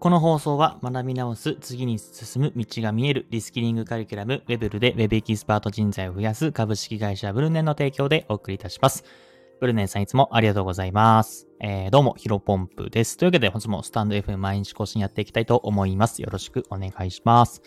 この放送は学び直す、次に進む道が見えるリスキリングカリキュラム、ウェブルで Web エキスパート人材を増やす株式会社ブルネンの提供でお送りいたします。ブルネンさんいつもありがとうございます。えー、どうも、ヒロポンプです。というわけで本日もスタンド FM 毎日更新やっていきたいと思います。よろしくお願いします。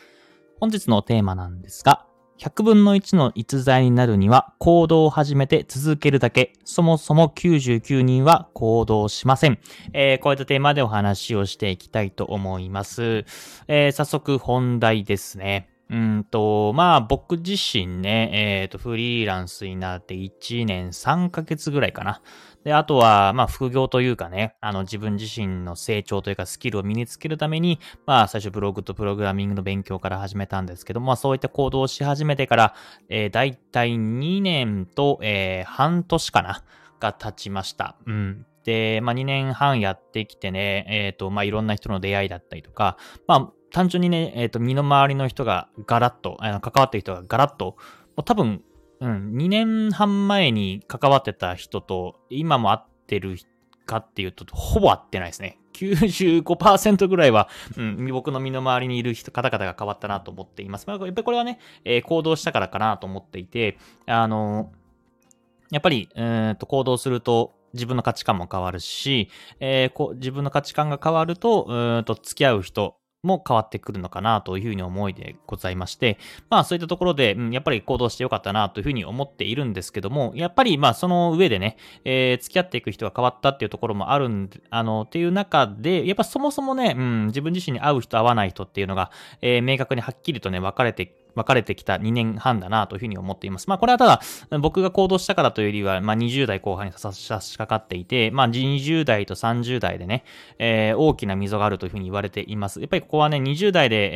本日のテーマなんですが、100分の1の逸材になるには行動を始めて続けるだけ。そもそも99人は行動しません。えー、こういったテーマでお話をしていきたいと思います。えー、早速本題ですね。うんと、まあ僕自身ね、えっ、ー、と、フリーランスになって1年3ヶ月ぐらいかな。で、あとは、まあ、副業というかね、あの、自分自身の成長というかスキルを身につけるために、まあ、最初ブログとプログラミングの勉強から始めたんですけど、まあ、そういった行動をし始めてから、えー、だいたい2年と、えー、半年かな、が経ちました。うん。で、まあ、2年半やってきてね、えっ、ー、と、まあ、いろんな人の出会いだったりとか、まあ、単純にね、えっ、ー、と、身の回りの人がガラッと、あの関わってる人がガラッと、多分、うん、2年半前に関わってた人と今も会ってるかっていうと、ほぼ会ってないですね。95%ぐらいは、うん、僕の身の回りにいる人、方々が変わったなと思っています。まあ、やっぱりこれはね、えー、行動したからかなと思っていて、あのやっぱり、うんと行動すると自分の価値観も変わるし、えー、こ自分の価値観が変わると、うんと付き合う人、も変わってくるのかなというふうに思いでございまして、まあそういったところで、うん、やっぱり行動してよかったなというふうに思っているんですけども、やっぱりまあその上でね、えー、付き合っていく人が変わったっていうところもあるん、あの、っていう中で、やっぱそもそもね、うん、自分自身に合う人合わない人っていうのが、えー、明確にはっきりとね、分かれて分かれてきた2年半だなというふうに思っています。まあこれはただ僕が行動したからというよりは、まあ20代後半に差し掛かっていて、まあ20代と30代でね、えー、大きな溝があるというふうに言われています。やっぱりここはね、20代で、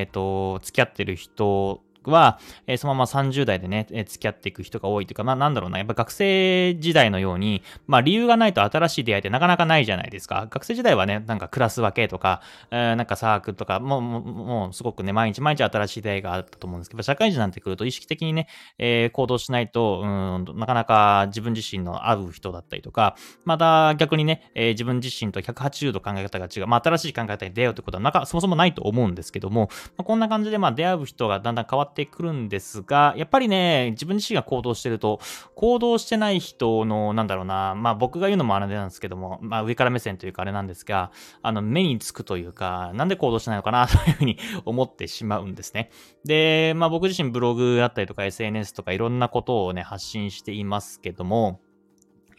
えっ、ー、と、付き合ってる人は、えー、そのまま30代でね、えー、付き合っていく人が多いというか、まあなんだろうな、やっぱ学生時代のように、まあ理由がないと新しい出会いってなかなかないじゃないですか。学生時代はね、なんかクラス分けとか、えー、なんかサークルとか、もう、もう、すごくね、毎日毎日新しい出会いがあったと思うんですけど、社会人になってくると意識的にね、えー、行動しないと、うん、なかなか自分自身の合う人だったりとか、また逆にね、えー、自分自身と180度考え方が違う、まあ新しい考え方に出会うということは、なんかそもそもないと思うんですけども、まあ、こんな感じでまあ出会う人がだんだん変わっててくるんですが、やっぱりね、自分自身が行動してると、行動してない人の、なんだろうな、まあ僕が言うのもあれなんですけども、まあ上から目線というかあれなんですが、あの、目につくというか、なんで行動してないのかな というふうに思ってしまうんですね。で、まあ僕自身ブログだったりとか SNS とかいろんなことをね、発信していますけども、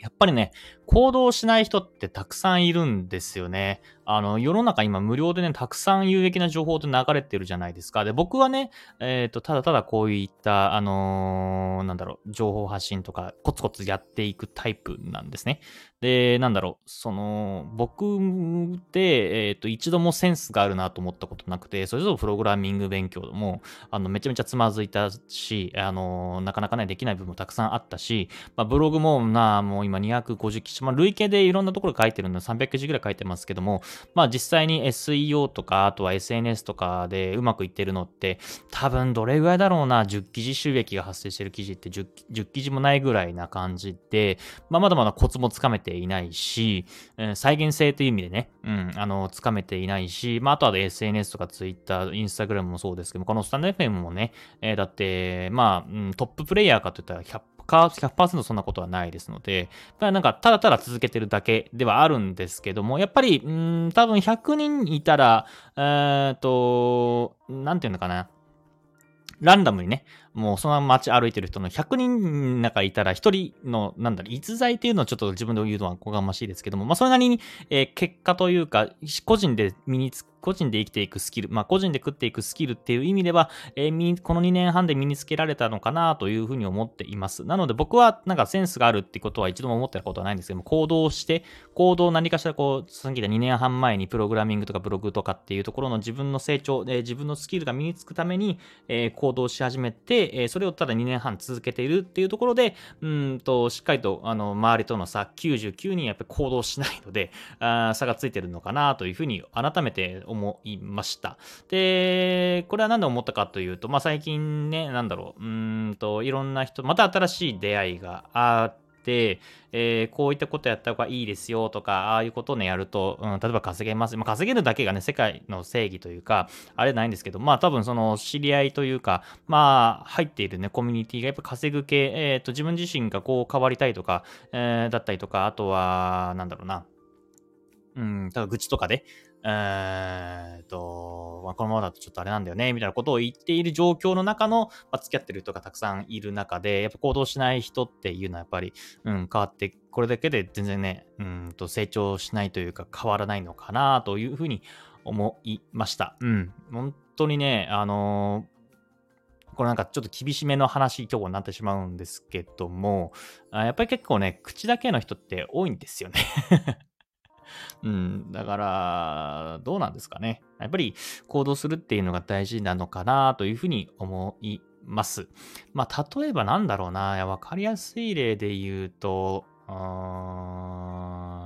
やっぱりね、行動しない人ってたくさんいるんですよね。あの、世の中今無料でね、たくさん有益な情報って流れてるじゃないですか。で、僕はね、えっ、ー、と、ただただこういった、あのー、なんだろう、情報発信とか、コツコツやっていくタイプなんですね。で、なんだろう、その、僕で、えっ、ー、と、一度もセンスがあるなと思ったことなくて、それぞれプログラミング勉強も、あの、めちゃめちゃつまずいたし、あのなかなかね、できない部分もたくさんあったし、まあ、ブログもな、もう今250記事、まあ、累計でいろんなところ書いてるので300記事ぐらい書いてますけども、まあ実際に SEO とか、あとは SNS とかでうまくいってるのって、多分どれぐらいだろうな、10記事収益が発生してる記事って 10, 10記事もないぐらいな感じで、まあまだまだコツもつかめていないし、えー、再現性という意味でね、うん、あの、つかめていないし、まああとは SNS とか Twitter、Instagram もそうですけども、このスタンド FM もね、えー、だって、まあ、うん、トッププレイヤーかといったら100 100%そんなことはないですので、なんかただただ続けてるだけではあるんですけども、やっぱり、うん、多分100人いたら、えっ、と、なんていうのかな。ランダムにね、もうその街歩いてる人の100人中いたら1人の、なんだろ、逸材っていうのをちょっと自分で言うのはこがましいですけども、まあそれなりに、えー、結果というか、個人で身につく個人で生きていくスキル、まあ個人で食っていくスキルっていう意味では、えー、この2年半で身につけられたのかなというふうに思っています。なので僕はなんかセンスがあるってことは一度も思ってたことはないんですけども、行動して、行動何かしらこう、さっき言った2年半前にプログラミングとかブログとかっていうところの自分の成長、えー、自分のスキルが身につくために、えー、行動し始めて、え、それをただ2年半続けているっていうところで、うんと、しっかりと、あの、周りとの差、99人やっぱり行動しないので、あ差がついてるのかなというふうに改めて思いました。で、これは何で思ったかというと、まあ、最近ね、なんだろう、うんと、いろんな人、また新しい出会いがあって、て、えー、こういったことやった方がいいですよとか、ああいうことをね、やると、うん、例えば稼げます。まあ、稼げるだけがね、世界の正義というか、あれないんですけど、まあ多分その知り合いというか、まあ入っているね、コミュニティがやっぱ稼ぐ系、えっ、ー、と、自分自身がこう変わりたいとか、えー、だったりとか、あとは、なんだろうな、うん、ただ愚痴とかで、えー、と、まあ、このままだとちょっとあれなんだよね、みたいなことを言っている状況の中の、まあ、付き合ってる人がたくさんいる中で、やっぱ行動しない人っていうのはやっぱり、うん、変わって、これだけで全然ね、うんと成長しないというか変わらないのかなというふうに思いました。うん。本当にね、あのーこれなんかちょっと厳しめの話今日になってしまうんですけども、やっぱり結構ね、口だけの人って多いんですよねうん、だから、どうなんですかね。やっぱり行動するっていうのが大事なのかなというふうに思います。まあ、例えばなんだろうな、わかりやすい例で言うと、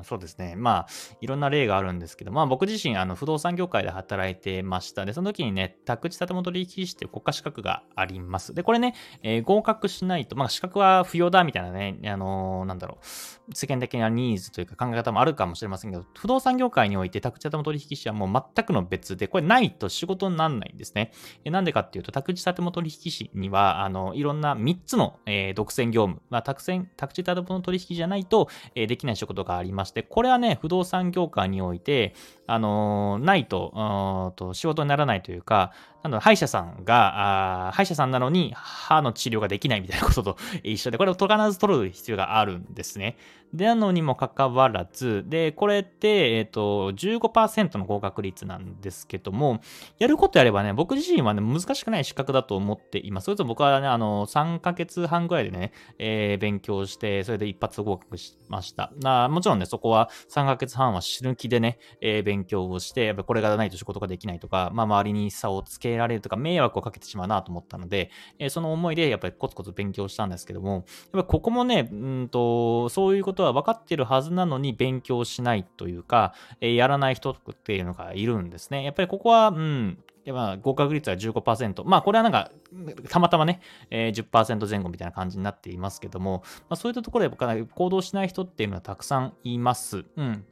そうですね。まあ、いろんな例があるんですけど、まあ僕自身、あの、不動産業界で働いてました。で、その時にね、宅地建物取引士っていう国家資格があります。で、これね、えー、合格しないと、まあ資格は不要だみたいなね、あのー、なんだろう、世間的なニーズというか考え方もあるかもしれませんけど、不動産業界において宅地建物取引士はもう全くの別で、これないと仕事にならないんですね。えなんでかっていうと、宅地建物取引士には、あの、いろんな3つの、えー、独占業務、まあ、宅地建物取引じゃないと、えー、できない仕事がありまして、でこれはね、不動産業界において、あの、ないと、と仕事にならないというか、なの歯医者さんが、あ歯医者さんなのに歯の治療ができないみたいなことと 一緒で、これを必ず取る必要があるんですね。で、なのにもかかわらず、で、これって、えっ、ー、と、15%の合格率なんですけども、やることやればね、僕自身はね、難しくない資格だと思っています。それと僕はね、あの、3ヶ月半ぐらいでね、えー、勉強して、それで一発合格しました。なもちろんね、そこは3ヶ月半は死ぬ気でね、えー、勉強をして、やっぱこれがないと仕事ができないとか、まあ、周りに差をつけられるとか、迷惑をかけてしまうなと思ったので、えー、その思いでやっぱりコツコツ勉強したんですけども、やっぱここもね、うんと、そういうことは分かってるはずなのに勉強しないというか、えー、やらない人っていうのがいるんですね。やっぱりここは、うん、まあ、合格率は15%。まあ、これはなんか、たまたまね、えー、10%前後みたいな感じになっていますけども、まあ、そういったところで行動しない人っていうのはたくさんいます。うん。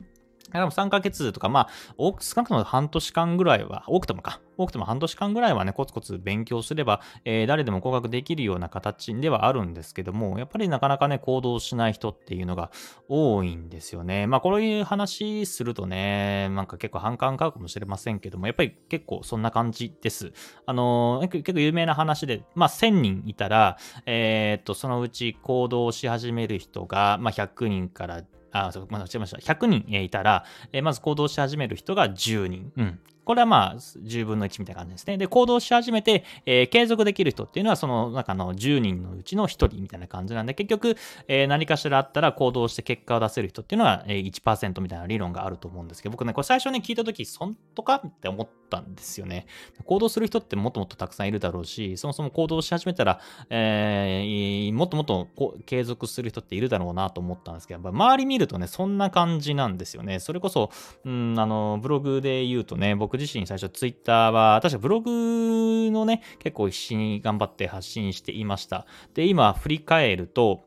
でも3ヶ月とか、まあ、多く、少なくとも半年間ぐらいは、多くともか、多くても半年間ぐらいはね、コツコツ勉強すれば、えー、誰でも合格できるような形ではあるんですけども、やっぱりなかなかね、行動しない人っていうのが多いんですよね。まあ、こういう話するとね、なんか結構反感買うかもしれませんけども、やっぱり結構そんな感じです。あのー、結構有名な話で、まあ、1000人いたら、えー、っと、そのうち行動し始める人が、まあ、100人からあ、そう、まあ、違いました。100人いたら、えー、まず行動し始める人が10人。うん。これはまあ、10分の1みたいな感じですね。で、行動し始めて、えー、継続できる人っていうのは、その中の10人のうちの1人みたいな感じなんで、結局、えー、何かしらあったら行動して結果を出せる人っていうのは、えー、1%みたいな理論があると思うんですけど、僕ね、これ最初ね、聞いたとき、そんとかって思ったんですよね。行動する人ってもっともっとたくさんいるだろうし、そもそも行動し始めたら、えー、もっともっと継続する人っているだろうなと思ったんですけど、やっぱ周り見るとね、そんな感じなんですよね。それこそ、うん、あの、ブログで言うとね、僕自身最初ツイッターは、確かブログのね、結構必死に頑張って発信していました。で、今振り返ると、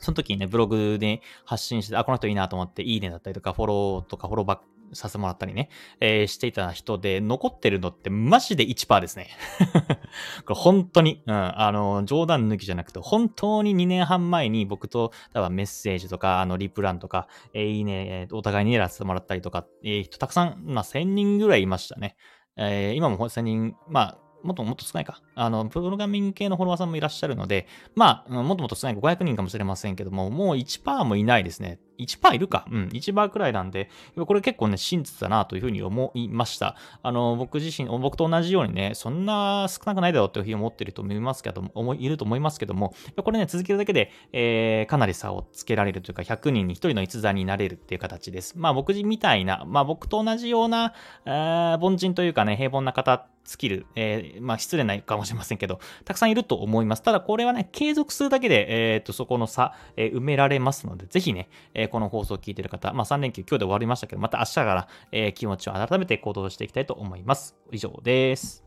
その時にね、ブログで発信して、あ、この人いいなと思って、いいねだったりとか、フォローとか、フォローバックさせてもらったりね、えー、していた人で、残ってるのってマジで1%ですね。これ本当に、うん、あの、冗談抜きじゃなくて、本当に2年半前に僕と、多分メッセージとか、あの、リプランとか、えー、いいね、お互いにやらせてもらったりとか、えー、人たくさん、まあ、1000人ぐらいいましたね。えー、今も1000人、まあ、もっともっと少ないか。あの、プログラミング系のフォロワーさんもいらっしゃるので、まあ、もっともっと少ない500人かもしれませんけども、もう1%もいないですね。1%いるかうん、1%くらいなんで、これ結構ね、真実だなというふうに思いました。あの、僕自身、僕と同じようにね、そんな少なくないだろうというふうに思っていると思いますけども、いると思いますけども、これね、続けるだけで、えー、かなり差をつけられるというか、100人に1人の逸材になれるっていう形です。まあ僕みたいな、まあ僕と同じような、凡人というかね、平凡な方スキル、えー、まあ失礼ないかもしれませんけど、たくさんいると思います。ただこれはね、継続するだけで、えっ、と、そこの差、えー、埋められますので、ぜひね、え、この放送を聞いている方、まあ3連休今日で終わりましたけど、また明日から、えー、気持ちを改めて行動していきたいと思います。以上です。